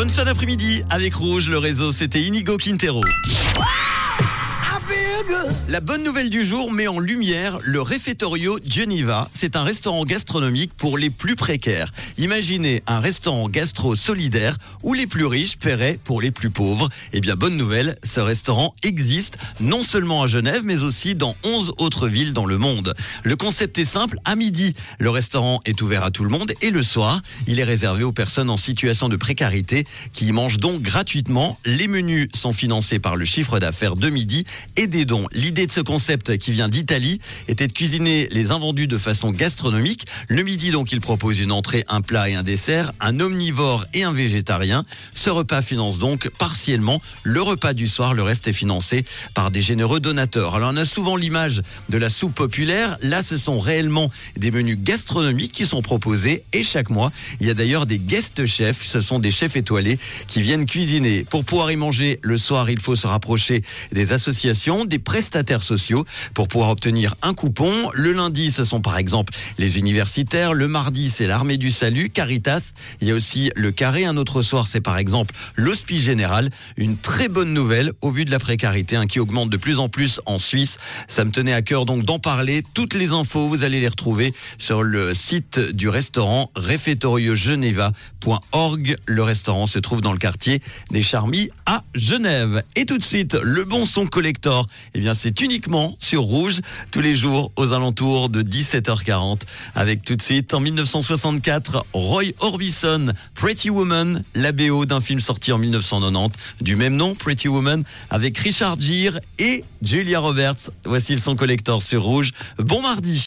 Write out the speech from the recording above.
Bonne fin d'après-midi avec Rouge, le réseau, c'était Inigo Quintero. La bonne nouvelle du jour met en lumière le Refettorio Geneva. C'est un restaurant gastronomique pour les plus précaires. Imaginez un restaurant gastro solidaire où les plus riches paieraient pour les plus pauvres. Eh bien, bonne nouvelle, ce restaurant existe non seulement à Genève, mais aussi dans 11 autres villes dans le monde. Le concept est simple. À midi, le restaurant est ouvert à tout le monde et le soir, il est réservé aux personnes en situation de précarité qui y mangent donc gratuitement. Les menus sont financés par le chiffre d'affaires de midi et des L'idée de ce concept qui vient d'Italie était de cuisiner les invendus de façon gastronomique. Le midi, donc, il propose une entrée, un plat et un dessert, un omnivore et un végétarien. Ce repas finance donc partiellement le repas du soir. Le reste est financé par des généreux donateurs. Alors, on a souvent l'image de la soupe populaire. Là, ce sont réellement des menus gastronomiques qui sont proposés et chaque mois, il y a d'ailleurs des guest chefs. Ce sont des chefs étoilés qui viennent cuisiner. Pour pouvoir y manger le soir, il faut se rapprocher des associations, des prestataires sociaux pour pouvoir obtenir un coupon. Le lundi, ce sont par exemple les universitaires. Le mardi, c'est l'armée du salut, Caritas. Il y a aussi le carré. Un autre soir, c'est par exemple l'hospice général. Une très bonne nouvelle au vu de la précarité hein, qui augmente de plus en plus en Suisse. Ça me tenait à cœur donc d'en parler. Toutes les infos, vous allez les retrouver sur le site du restaurant refettoriogeneva.org. Le restaurant se trouve dans le quartier des Charmilles à Genève. Et tout de suite, le bon son collector. Eh bien, c'est uniquement sur Rouge tous les jours aux alentours de 17h40 avec tout de suite en 1964 Roy Orbison, Pretty Woman, la BO d'un film sorti en 1990 du même nom, Pretty Woman, avec Richard Gere et Julia Roberts. Voici le son collector sur Rouge. Bon mardi.